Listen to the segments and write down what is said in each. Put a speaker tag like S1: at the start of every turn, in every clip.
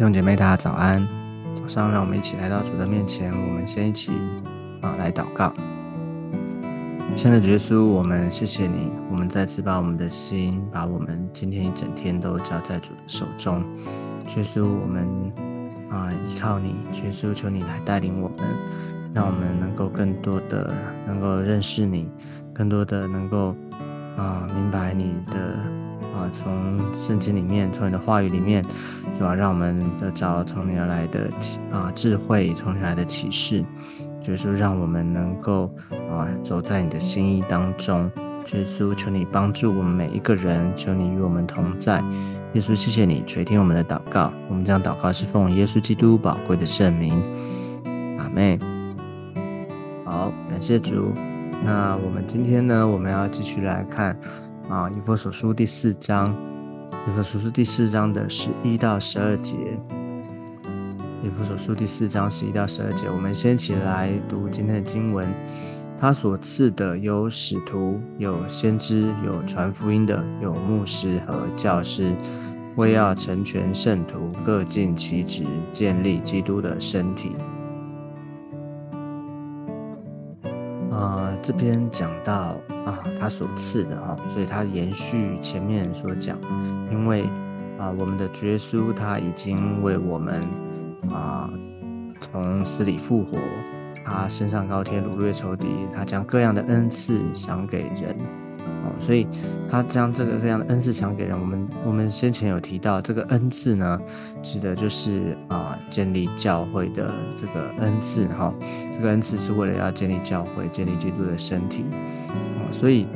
S1: 弟兄姐妹，大家早安！早上，让我们一起来到主的面前。我们先一起啊来祷告。亲爱的耶稣，我们谢谢你。我们再次把我们的心，把我们今天一整天都交在主的手中。耶稣，我们啊依靠你。耶稣，求你来带领我们，让我们能够更多的能够认识你，更多的能够啊明白你的。啊，从圣经里面，从你的话语里面，主要让我们得着从你而来的啊智慧，从你来的启示，就是让我们能够啊走在你的心意当中。耶稣，求你帮助我们每一个人，求你与我们同在。耶稣，谢谢你垂听我们的祷告。我们将祷告是奉耶稣基督宝贵的圣名。阿妹，好，感谢主。那我们今天呢，我们要继续来看。啊，以弗所书第四章，以弗所书第四章的十一到十二节，以弗所书第四章十一到十二节，我们先起来读今天的经文。他所赐的有使徒，有先知，有传福音的，有牧师和教师，为要成全圣徒，各尽其职，建立基督的身体。这边讲到啊，他所赐的哈，所以他延续前面所讲，因为啊，我们的耶稣他已经为我们啊从死里复活，他升上高天，掳掠仇敌，他将各样的恩赐赏给人。哦，所以他将这个各样的恩赐赏给人。我们我们先前有提到，这个恩赐呢，指的就是啊，建立教会的这个恩赐哈。这个恩赐是为了要建立教会，建立基督的身体。哦，所以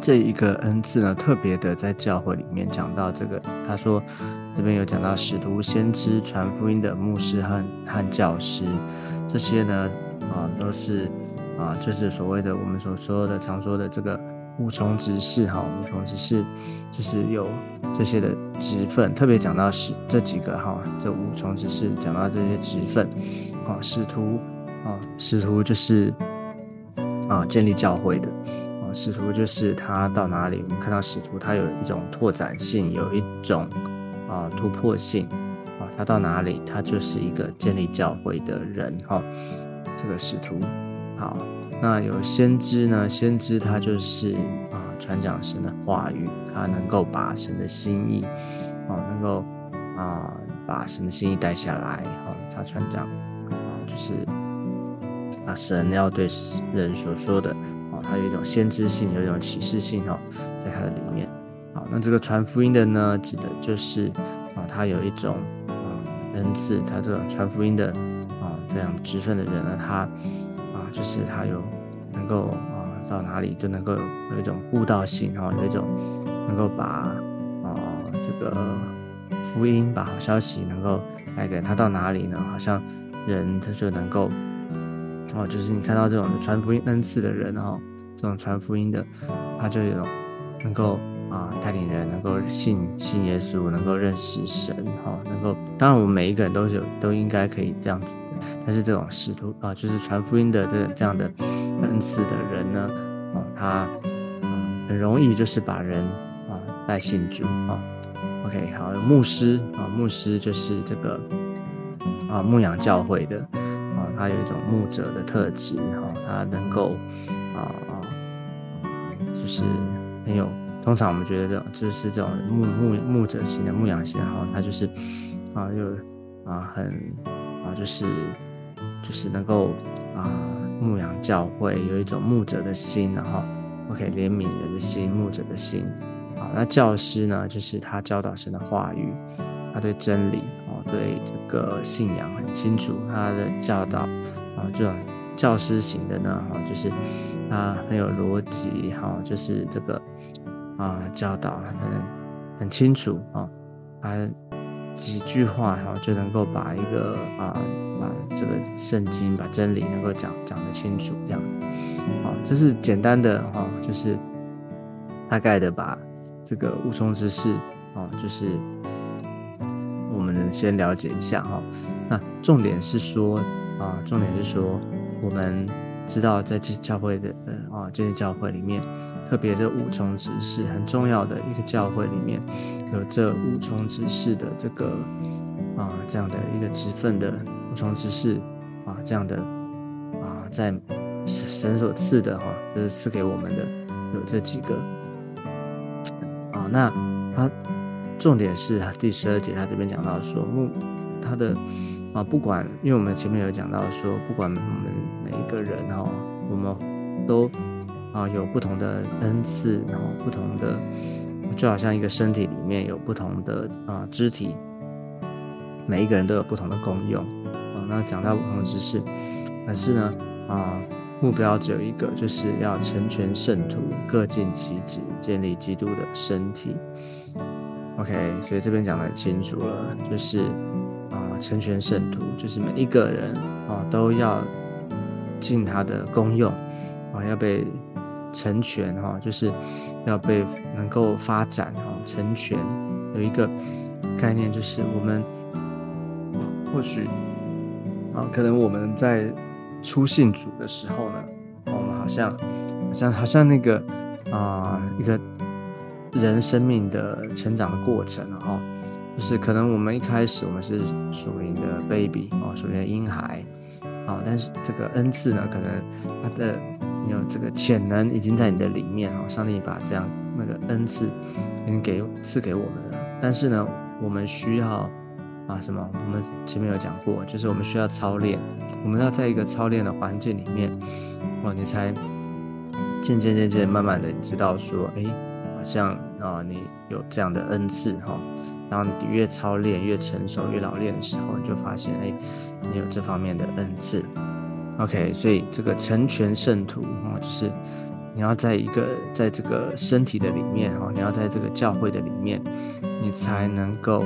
S1: 这一个恩赐呢，特别的在教会里面讲到这个，他说这边有讲到使徒、先知、传福音的牧师和和教师，这些呢啊，都是啊，就是所谓的我们所说的常说的这个。五重执事哈，五重执事就是有这些的职分，特别讲到使这几个哈，这五重执事讲到这些职分，啊，使徒啊，使徒就是啊建立教会的，啊，使徒就是他到哪里，我们看到使徒他有一种拓展性，有一种啊突破性，啊，他到哪里，他就是一个建立教会的人哈，这个使徒好。那有先知呢？先知他就是啊，传讲神的话语，他能够把神的心意，哦，能够啊，把神的心意带下来，哦，他传讲啊，就是把神要对人所说的，哦，他有一种先知性，有一种启示性，哦，在他的里面。好，那这个传福音的呢，指的就是啊，他有一种啊恩赐，他这种传福音的啊这样职分的人呢，他。就是他有能够啊到哪里就能够有一种悟道性哈，有一种能够把啊这个福音把好消息能够带给他到哪里呢？好像人他就能够哦，就是你看到这种传福音恩赐的人哈，这种传福音的他就有能够啊带领人能够信信耶稣，能够认识神哈，能够当然我们每一个人都有都应该可以这样子的。但是这种使徒啊，就是传福音的这这样的恩赐的人呢，哦，他很容易就是把人啊带信主啊。OK，好，牧师啊，牧师就是这个啊牧养教会的啊，他有一种牧者的特质哈，他能够啊啊，就是很有，通常我们觉得这种就是这种牧牧牧者型的牧养型，然后他就是啊又啊很。啊，就是就是能够啊牧养教会，有一种牧者的心，然后 OK 怜悯人的心，牧者的心。好，那教师呢，就是他教导神的话语，他对真理哦，对这个信仰很清楚，他的教导啊，这种教师型的呢，哈，就是他很有逻辑，哈，就是这个啊教导很很清楚啊，他。几句话哈就能够把一个啊把这个圣经把真理能够讲讲得清楚这样子，啊，这是简单的哈，就是大概的把这个无从之事啊，就是我们先了解一下哈。那重点是说啊，重点是说我们知道在这教会的呃啊这些教会里面。特别这五重执事很重要的一个教会里面，有这五重执事的这个啊这样的一个职分的五重之事啊这样的啊在神所赐的哈，就是赐给我们的有这几个啊，那他重点是第十二节他这边讲到说目他的啊不管，因为我们前面有讲到说不管我们每一个人哈，我们都。啊，有不同的恩赐，然后不同的，就好像一个身体里面有不同的啊肢体，每一个人都有不同的功用啊。那讲到不同的知识，但是呢啊，目标只有一个，就是要成全圣徒，各尽其职，建立基督的身体。OK，所以这边讲的很清楚了，就是啊，成全圣徒，就是每一个人啊都要尽他的功用啊，要被。成全哈，就是要被能够发展哈，成全有一个概念，就是我们或许啊，可能我们在初信主的时候呢，我们好像好像好像那个啊，一个人生命的成长的过程哈，就是可能我们一开始我们是属灵的 baby 哦，属灵的婴孩啊，但是这个恩赐呢，可能他的。有这个潜能已经在你的里面哦，上帝把这样那个恩赐已经给赐给我们了。但是呢，我们需要啊什么？我们前面有讲过，就是我们需要操练，我们要在一个操练的环境里面哦，你才渐渐渐渐慢慢的知道说，哎，好像啊你有这样的恩赐哈。然后你越操练越成熟越老练的时候，你就发现哎，你有这方面的恩赐。OK，所以这个成全圣徒啊，就是你要在一个在这个身体的里面哦，你要在这个教会的里面，你才能够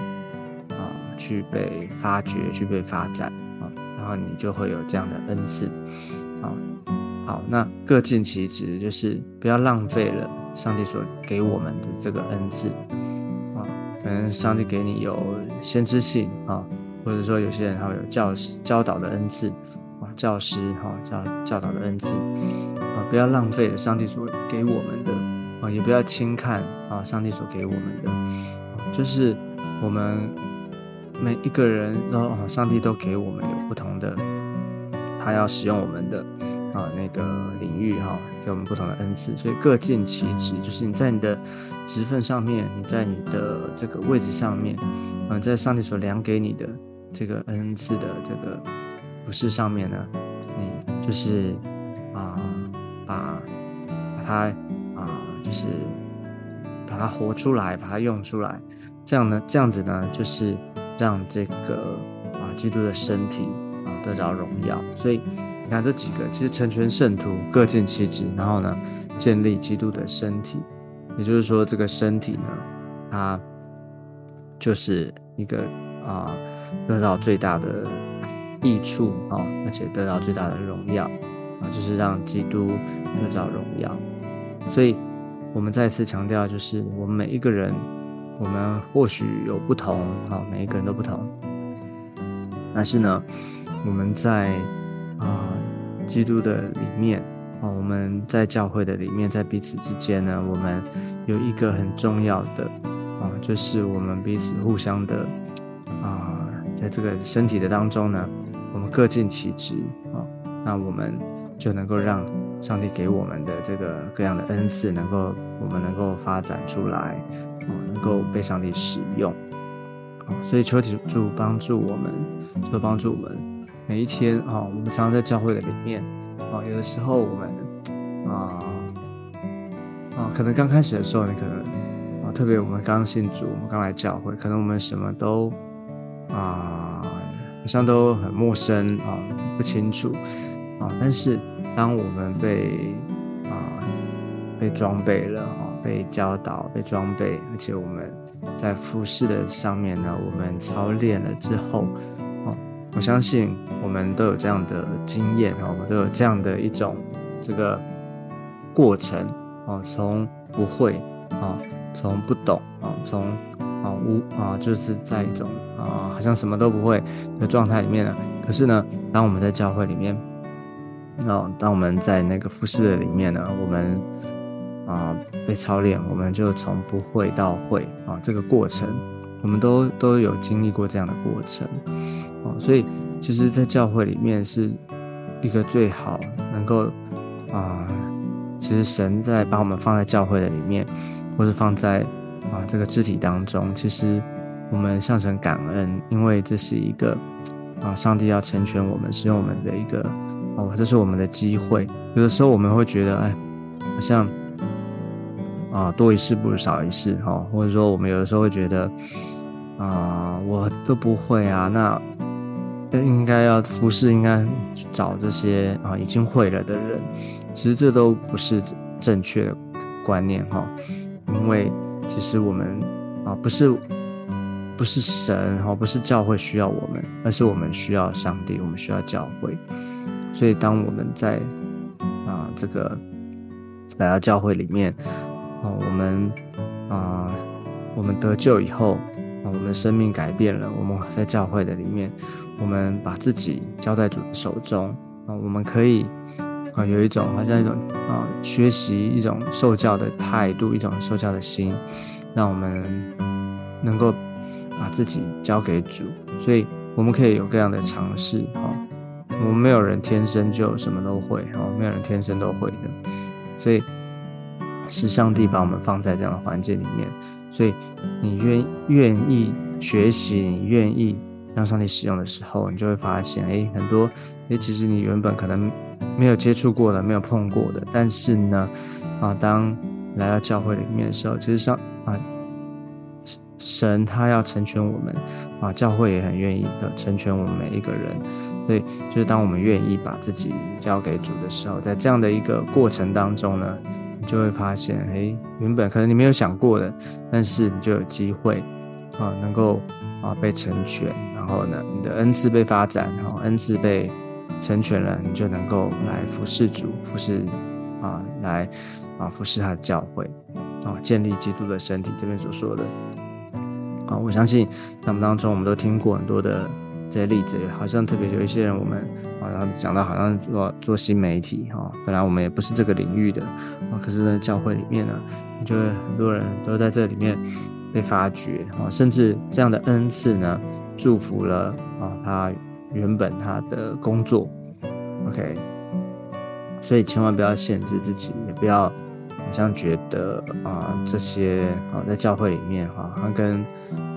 S1: 啊去被发掘、去被发展啊，然后你就会有这样的恩赐啊。好，那各尽其职，就是不要浪费了上帝所给我们的这个恩赐啊。可能上帝给你有先知性啊，或者说有些人他会有教教导的恩赐。教师哈教教导的恩赐啊，不要浪费了上帝所给我们的啊，也不要轻看啊上帝所给我们的，就是我们每一个人都上帝都给我们有不同的，他要使用我们的啊那个领域哈，给我们不同的恩赐，所以各尽其职，就是你在你的职份上面，你在你的这个位置上面，嗯，在上帝所量给你的这个恩赐的这个。不是上面呢，你就是啊，把把它啊，就是把它活出来，把它用出来，这样呢，这样子呢，就是让这个啊，基督的身体啊得着荣耀。所以你看这几个，其实成全圣徒，各尽其职，然后呢，建立基督的身体。也就是说，这个身体呢，它就是一个啊，得到最大的。益处啊，而且得到最大的荣耀啊，就是让基督得到荣耀。所以，我们再次强调，就是我们每一个人，我们或许有不同啊，每一个人都不同。但是呢，我们在啊基督的里面啊，我们在教会的里面，在彼此之间呢，我们有一个很重要的啊，就是我们彼此互相的啊，在这个身体的当中呢。各尽其职啊，那我们就能够让上帝给我们的这个各样的恩赐，能够我们能够发展出来，啊，能够被上帝使用，啊，所以求主帮助我们，求帮助我们每一天啊，我们常常在教会的里面，啊，有的时候我们啊啊，可能刚开始的时候，你可能啊，特别我们刚信主，我们刚来教会，可能我们什么都啊。像都很陌生啊，不清楚啊。但是当我们被啊被装备了啊，被教导、被装备，而且我们在服饰的上面呢，我们操练了之后，哦，我相信我们都有这样的经验啊，我们都有这样的一种这个过程啊，从不会啊，从不懂啊，从。啊无啊，就是在一种啊，好像什么都不会的状态里面呢。可是呢，当我们在教会里面，哦，当我们在那个服饰的里面呢，我们啊被操练，我们就从不会到会啊，这个过程我们都都有经历过这样的过程哦，所以其实，在教会里面是一个最好能够啊，其实神在把我们放在教会的里面，或者放在啊这个肢体当中，其实我们向神感恩，因为这是一个啊，上帝要成全我们，使用我们的一个哦，这是我们的机会。有的时候我们会觉得，哎，好像。啊，多一事不如少一事哈，或者说我们有的时候会觉得，啊，我都不会啊，那应该要服侍，应该找这些啊已经会了的人。其实这都不是正确的观念哈，因为其实我们啊不是不是神哈，不是教会需要我们，而是我们需要上帝，我们需要教会。所以当我们在啊这个来到教会里面。哦，我们啊，我们得救以后啊，我们的生命改变了。我们在教会的里面，我们把自己交在主的手中啊，我们可以啊，有一种好像一种啊，学习一种受教的态度，一种受教的心，让我们能够把自己交给主。所以我们可以有各样的尝试啊。我们没有人天生就什么都会哦，没有人天生都会的，所以。是上帝把我们放在这样的环境里面，所以你愿愿意学习，你愿意让上帝使用的时候，你就会发现，哎，很多，哎，其实你原本可能没有接触过的，没有碰过的，但是呢，啊，当来到教会里面的时候，其实上啊，神他要成全我们，啊，教会也很愿意的成全我们每一个人，所以就是当我们愿意把自己交给主的时候，在这样的一个过程当中呢。你就会发现，哎，原本可能你没有想过的，但是你就有机会啊，能够啊被成全，然后呢，你的恩赐被发展，然后恩赐被成全了，你就能够来服侍主，服侍啊，来啊服侍他的教会，啊，建立基督的身体。这边所说的啊，我相信他们当中我们都听过很多的。这些例子好像特别有一些人，我们好像讲到好像做做新媒体哈，本来我们也不是这个领域的啊，可是呢，教会里面呢，就会很多人都在这里面被发掘啊，甚至这样的恩赐呢，祝福了啊他原本他的工作，OK，所以千万不要限制自己，也不要好像觉得啊这些啊在教会里面哈，他跟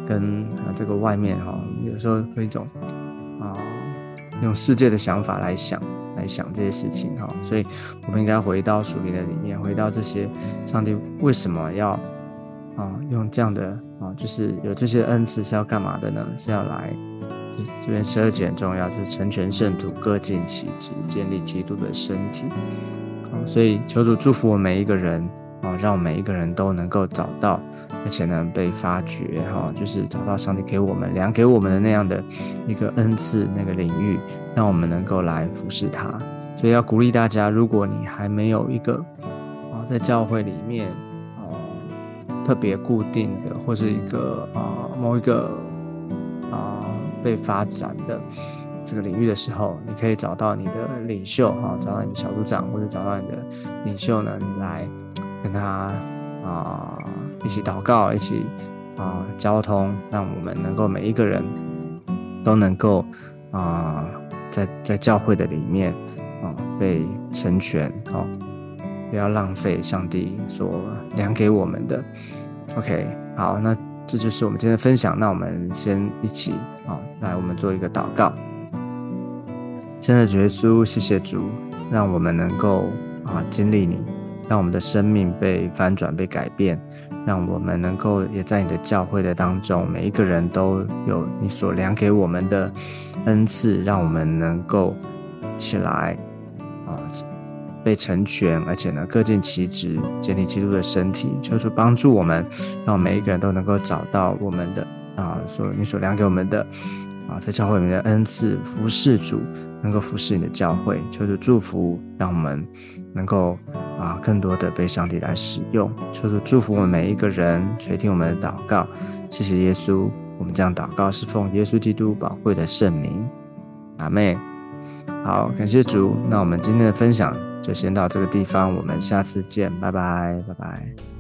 S1: 跟啊这个外面哈。有时候会一种啊，用世界的想法来想，来想这些事情哈，所以我们应该回到属灵的里面，回到这些上帝为什么要啊用这样的啊，就是有这些恩赐是要干嘛的呢？是要来这边十二节很重要，就是成全圣徒，各尽其职，建立基督的身体。啊，所以求主祝福我们每一个人啊，让每一个人都能够找到。而且呢，被发掘哈，就是找到上帝给我们、量给我们的那样的一个恩赐那个领域，让我们能够来服侍他。所以要鼓励大家，如果你还没有一个啊，在教会里面啊特别固定的，或者一个啊某一个啊被发展的这个领域的时候，你可以找到你的领袖哈，找到你的小组长，或者找到你的领袖呢，你来跟他啊。一起祷告，一起啊交通，让我们能够每一个人都能够啊在在教会的里面啊被成全哦，不要浪费上帝所量给我们的。OK，好，那这就是我们今天的分享。那我们先一起啊来，我们做一个祷告。亲爱的耶稣，谢谢主，让我们能够啊经历你，让我们的生命被翻转、被改变。让我们能够也在你的教会的当中，每一个人都有你所量给我们的恩赐，让我们能够起来啊，被成全，而且呢各尽其职，建立基督的身体。求主帮助我们，让每一个人都能够找到我们的啊，所你所量给我们的啊，在教会里面的恩赐，服侍主，能够服侍你的教会。求主祝福，让我们。能够啊，更多的被上帝来使用，求主祝福我们每一个人，垂听我们的祷告。谢谢耶稣，我们这样祷告是奉耶稣基督宝贵的圣名，阿妹。好，感谢主。那我们今天的分享就先到这个地方，我们下次见，拜拜，拜拜。